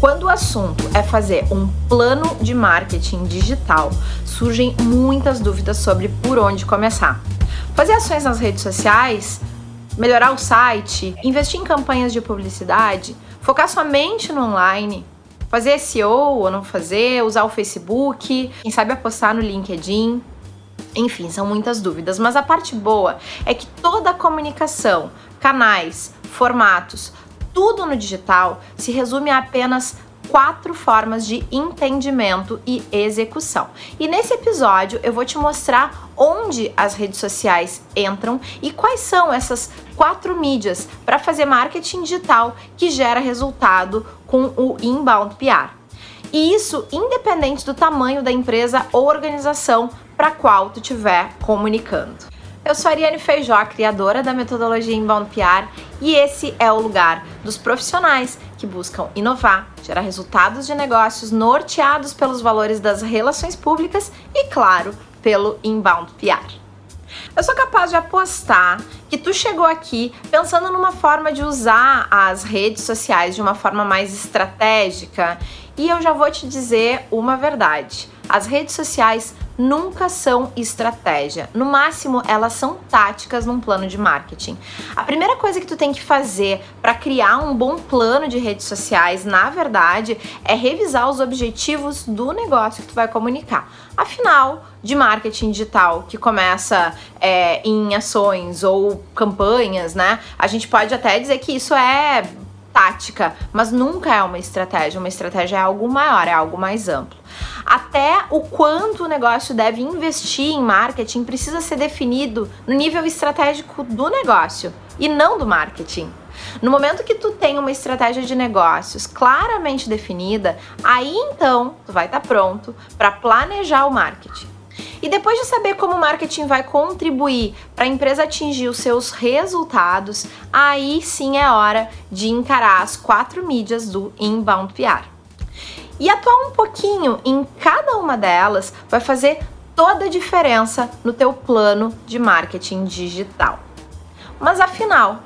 Quando o assunto é fazer um plano de marketing digital, surgem muitas dúvidas sobre por onde começar. Fazer ações nas redes sociais, melhorar o site, investir em campanhas de publicidade, focar somente no online, fazer SEO ou não fazer, usar o Facebook, quem sabe apostar no LinkedIn. Enfim, são muitas dúvidas, mas a parte boa é que toda a comunicação, canais, formatos, tudo no digital se resume a apenas quatro formas de entendimento e execução. E nesse episódio eu vou te mostrar onde as redes sociais entram e quais são essas quatro mídias para fazer marketing digital que gera resultado com o inbound PR. E isso independente do tamanho da empresa ou organização para qual tu estiver comunicando. Eu sou a Ariane Feijó, criadora da metodologia Inbound PR, e esse é o lugar dos profissionais que buscam inovar, gerar resultados de negócios norteados pelos valores das relações públicas e, claro, pelo Inbound PR. Eu sou capaz de apostar que tu chegou aqui pensando numa forma de usar as redes sociais de uma forma mais estratégica, e eu já vou te dizer uma verdade. As redes sociais nunca são estratégia. No máximo, elas são táticas num plano de marketing. A primeira coisa que tu tem que fazer para criar um bom plano de redes sociais, na verdade, é revisar os objetivos do negócio que tu vai comunicar. Afinal, de marketing digital que começa é, em ações ou campanhas, né? A gente pode até dizer que isso é tática, mas nunca é uma estratégia. Uma estratégia é algo maior, é algo mais amplo. Até o quanto o negócio deve investir em marketing precisa ser definido no nível estratégico do negócio e não do marketing. No momento que tu tem uma estratégia de negócios claramente definida, aí então tu vai estar tá pronto para planejar o marketing. E depois de saber como o marketing vai contribuir para a empresa atingir os seus resultados, aí sim é hora de encarar as quatro mídias do inbound PR. E atuar um pouquinho em cada uma delas vai fazer toda a diferença no teu plano de marketing digital. Mas afinal,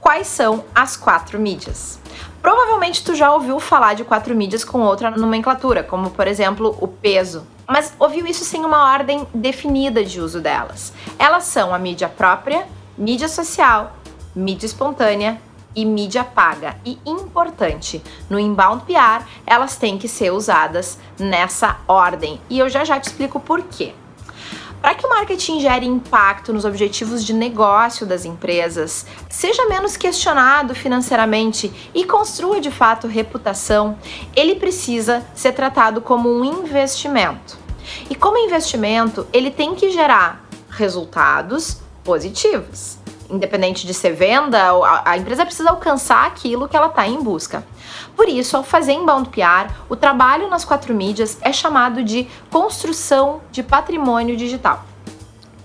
quais são as quatro mídias? Provavelmente tu já ouviu falar de quatro mídias com outra nomenclatura, como por exemplo o peso, mas ouviu isso sem uma ordem definida de uso delas. Elas são a mídia própria, mídia social, mídia espontânea e mídia paga. E importante, no inbound PR, elas têm que ser usadas nessa ordem. E eu já já te explico por quê. Para que o marketing gere impacto nos objetivos de negócio das empresas, seja menos questionado financeiramente e construa de fato reputação, ele precisa ser tratado como um investimento. E como investimento, ele tem que gerar resultados positivos. Independente de ser venda, a empresa precisa alcançar aquilo que ela está em busca. Por isso, ao fazer inbound PR, o trabalho nas quatro mídias é chamado de construção de patrimônio digital.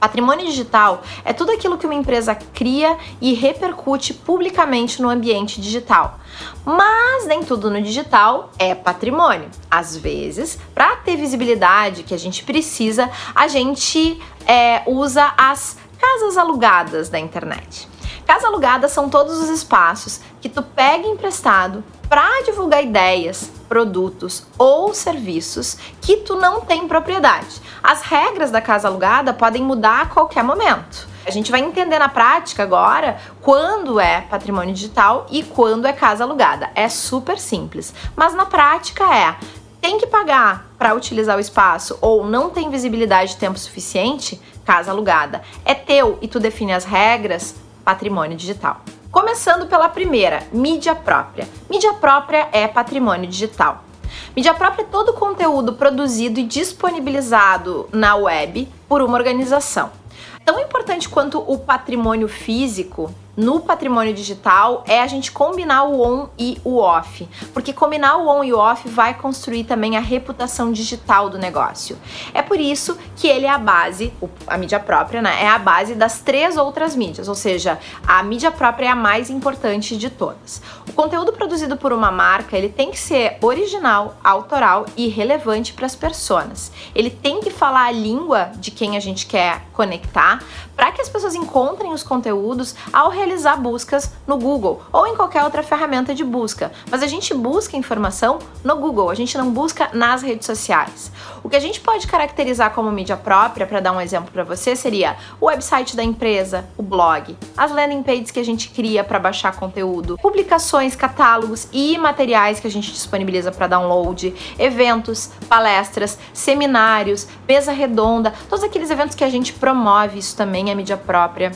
Patrimônio digital é tudo aquilo que uma empresa cria e repercute publicamente no ambiente digital. Mas nem tudo no digital é patrimônio. Às vezes, para ter visibilidade que a gente precisa, a gente é, usa as casas alugadas da internet. Casa alugada são todos os espaços que tu pega emprestado para divulgar ideias, produtos ou serviços que tu não tem propriedade. As regras da casa alugada podem mudar a qualquer momento. A gente vai entender na prática agora quando é patrimônio digital e quando é casa alugada. É super simples, mas na prática é tem que pagar para utilizar o espaço ou não tem visibilidade de tempo suficiente, casa alugada. É teu e tu define as regras, patrimônio digital. Começando pela primeira, mídia própria. Mídia própria é patrimônio digital. Mídia própria é todo o conteúdo produzido e disponibilizado na web por uma organização. Tão importante quanto o patrimônio físico no patrimônio digital é a gente combinar o on e o off, porque combinar o on e o off vai construir também a reputação digital do negócio. É por isso que ele é a base, a mídia própria, né? É a base das três outras mídias, ou seja, a mídia própria é a mais importante de todas. O conteúdo produzido por uma marca, ele tem que ser original, autoral e relevante para as pessoas. Ele tem que falar a língua de quem a gente quer conectar, para que as pessoas encontrem os conteúdos ao realizar buscas no Google ou em qualquer outra ferramenta de busca. Mas a gente busca informação no Google, a gente não busca nas redes sociais. O que a gente pode caracterizar como mídia própria, para dar um exemplo para você, seria o website da empresa, o blog, as landing pages que a gente cria para baixar conteúdo, publicações, catálogos e materiais que a gente disponibiliza para download, eventos, palestras, seminários, mesa redonda, todos aqueles eventos que a gente promove, isso também é mídia própria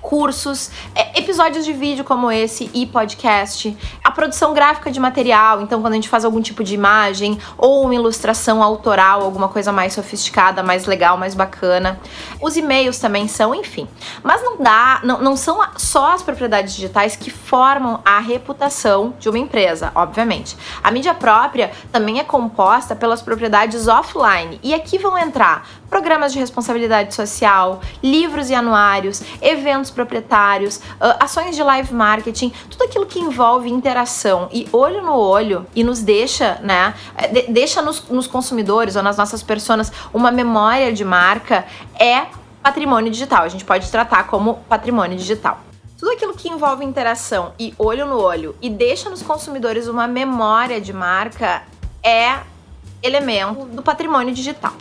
cursos, é, episódios de vídeo como esse e podcast, a produção gráfica de material, então quando a gente faz algum tipo de imagem ou uma ilustração autoral, alguma coisa mais sofisticada, mais legal, mais bacana. Os e-mails também são, enfim. Mas não dá, não, não são só as propriedades digitais que formam a reputação de uma empresa, obviamente. A mídia própria também é composta pelas propriedades offline. E aqui vão entrar programas de responsabilidade social, livros e anuários, eventos proprietários, uh, ações de live marketing, tudo aquilo que envolve interação e olho no olho e nos deixa, né, eh, de, deixa nos, nos consumidores ou nas nossas pessoas uma memória de marca é patrimônio digital. A gente pode tratar como patrimônio digital. Tudo aquilo que envolve interação e olho no olho e deixa nos consumidores uma memória de marca é elemento do patrimônio digital.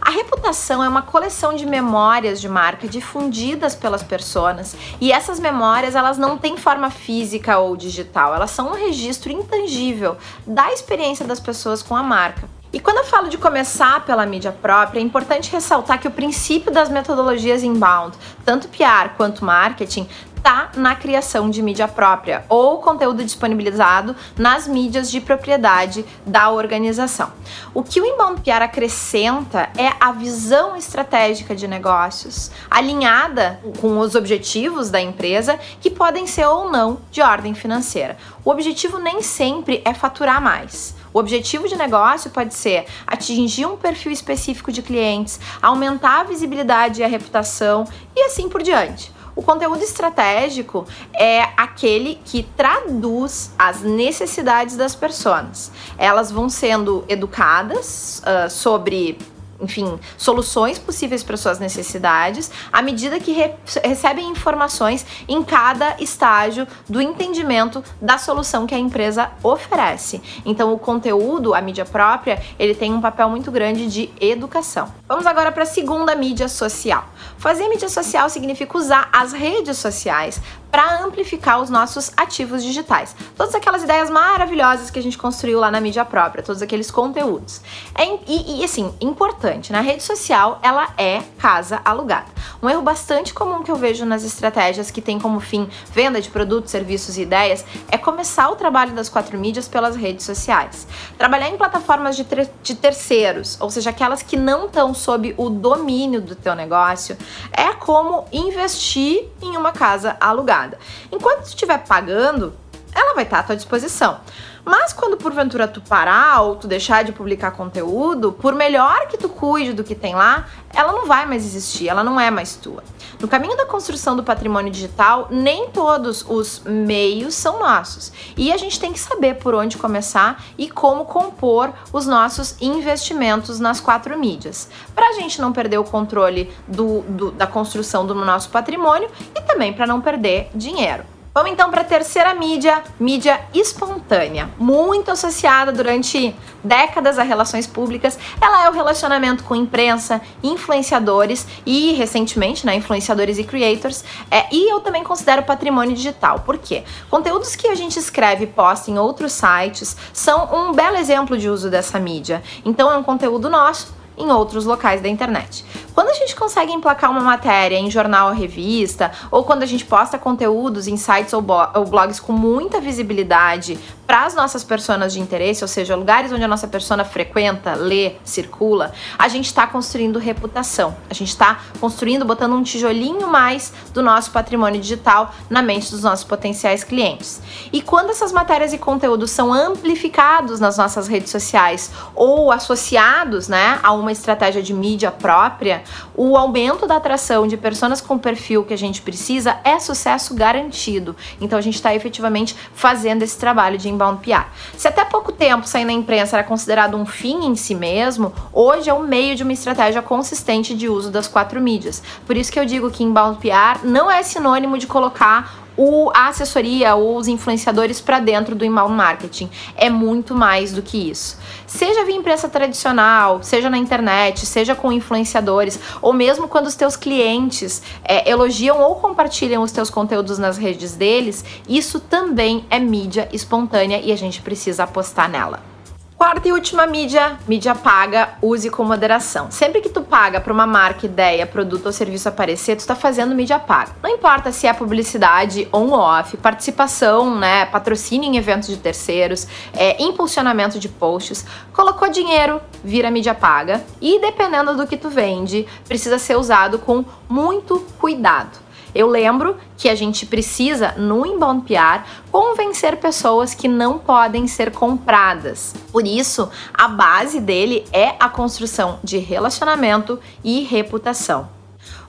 A reputação é uma coleção de memórias de marca difundidas pelas pessoas e essas memórias elas não têm forma física ou digital, elas são um registro intangível da experiência das pessoas com a marca. E quando eu falo de começar pela mídia própria, é importante ressaltar que o princípio das metodologias inbound, tanto PR quanto marketing, está na criação de mídia própria ou conteúdo disponibilizado nas mídias de propriedade da organização. O que o Inbound PR acrescenta é a visão estratégica de negócios, alinhada com os objetivos da empresa, que podem ser ou não de ordem financeira. O objetivo nem sempre é faturar mais. O objetivo de negócio pode ser atingir um perfil específico de clientes, aumentar a visibilidade e a reputação e assim por diante. O conteúdo estratégico é aquele que traduz as necessidades das pessoas. Elas vão sendo educadas uh, sobre enfim, soluções possíveis para suas necessidades, à medida que re recebem informações em cada estágio do entendimento da solução que a empresa oferece. Então, o conteúdo, a mídia própria, ele tem um papel muito grande de educação. Vamos agora para a segunda mídia social. Fazer mídia social significa usar as redes sociais para amplificar os nossos ativos digitais. Todas aquelas ideias maravilhosas que a gente construiu lá na mídia própria, todos aqueles conteúdos. É, e, e assim, importante, na rede social ela é casa alugada. Um erro bastante comum que eu vejo nas estratégias que tem como fim venda de produtos, serviços e ideias é começar o trabalho das quatro mídias pelas redes sociais. Trabalhar em plataformas de, de terceiros, ou seja, aquelas que não estão sob o domínio do teu negócio, é como investir em uma casa alugada. Enquanto estiver pagando, ela vai estar à tua disposição. Mas quando porventura tu parar ou tu deixar de publicar conteúdo, por melhor que tu cuide do que tem lá, ela não vai mais existir, ela não é mais tua. No caminho da construção do patrimônio digital, nem todos os meios são nossos. E a gente tem que saber por onde começar e como compor os nossos investimentos nas quatro mídias. Para a gente não perder o controle do, do, da construção do nosso patrimônio e também para não perder dinheiro. Vamos então para a terceira mídia, mídia espontânea, muito associada durante décadas a relações públicas. Ela é o relacionamento com imprensa, influenciadores e recentemente, né, influenciadores e creators. É, e eu também considero patrimônio digital. Por quê? Conteúdos que a gente escreve e posta em outros sites são um belo exemplo de uso dessa mídia. Então é um conteúdo nosso em outros locais da internet. Quando a gente consegue emplacar uma matéria em jornal ou revista, ou quando a gente posta conteúdos em sites ou, blogs com muita visibilidade para as nossas personas de interesse, ou seja, lugares onde a nossa persona frequenta, lê, circula, a gente está construindo reputação. A gente está construindo, botando um tijolinho mais do nosso patrimônio digital na mente dos nossos potenciais clientes. E quando essas matérias e conteúdos são amplificados nas nossas redes sociais ou associados, né, a uma estratégia de mídia própria, o aumento da atração de pessoas com perfil que a gente precisa é sucesso garantido. Então a gente está efetivamente fazendo esse trabalho de inbound PR. Se até pouco tempo sair na imprensa era considerado um fim em si mesmo, hoje é um meio de uma estratégia consistente de uso das quatro mídias. Por isso que eu digo que inbound PR não é sinônimo de colocar o, a assessoria ou os influenciadores para dentro do inbound marketing. É muito mais do que isso. Seja via imprensa tradicional, seja na internet, seja com influenciadores, ou mesmo quando os teus clientes é, elogiam ou compartilham os teus conteúdos nas redes deles, isso também é mídia espontânea e a gente precisa apostar nela. Quarta e última mídia, mídia paga, use com moderação. Sempre que tu paga para uma marca, ideia, produto ou serviço aparecer, tu está fazendo mídia paga. Não importa se é publicidade on ou off, participação, né, patrocínio em eventos de terceiros, é, impulsionamento de posts, colocou dinheiro, vira mídia paga e dependendo do que tu vende, precisa ser usado com muito cuidado. Eu lembro que a gente precisa, no inbound PR, convencer pessoas que não podem ser compradas. Por isso, a base dele é a construção de relacionamento e reputação.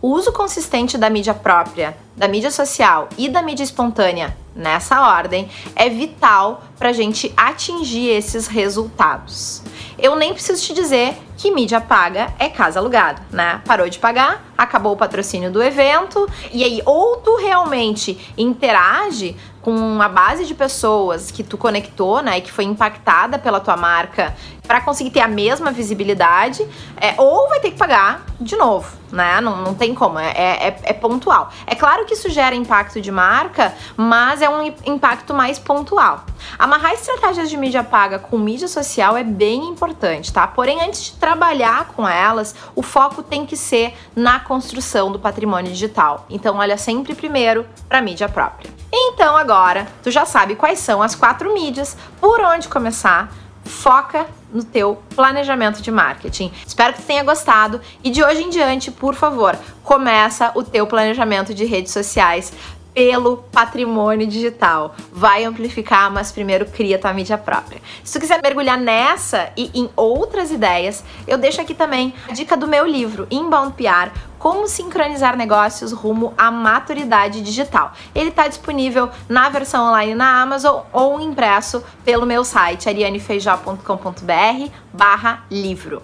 O uso consistente da mídia própria, da mídia social e da mídia espontânea nessa ordem é vital para a gente atingir esses resultados. Eu nem preciso te dizer que mídia paga é casa alugada, né? Parou de pagar, acabou o patrocínio do evento, e aí ou tu realmente interage com a base de pessoas que tu conectou, né, e que foi impactada pela tua marca para conseguir ter a mesma visibilidade, é, ou vai ter que pagar de novo, né? Não, não tem como, é, é, é, pontual. É claro que isso gera impacto de marca, mas é um impacto mais pontual. Amarrar estratégias de mídia paga com mídia social é bem importante, tá? Porém, antes de trabalhar com elas, o foco tem que ser na construção do patrimônio digital. Então, olha sempre primeiro para mídia própria. Então, agora, tu já sabe quais são as quatro mídias, por onde começar, foca no teu planejamento de marketing. Espero que tenha gostado. E de hoje em diante, por favor, começa o teu planejamento de redes sociais pelo patrimônio digital. Vai amplificar, mas primeiro cria tua mídia própria. Se tu quiser mergulhar nessa e em outras ideias, eu deixo aqui também a dica do meu livro Inbound PR, como sincronizar negócios rumo à maturidade digital. Ele está disponível na versão online na Amazon ou impresso pelo meu site arianefeijó.com.br barra livro.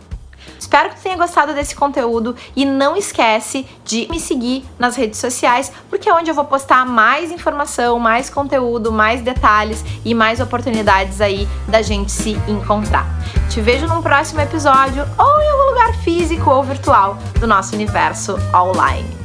Espero que tenha gostado desse conteúdo e não esquece de me seguir nas redes sociais, porque é onde eu vou postar mais informação, mais conteúdo, mais detalhes e mais oportunidades aí da gente se encontrar. Te vejo num próximo episódio ou em algum lugar físico ou virtual do nosso universo online.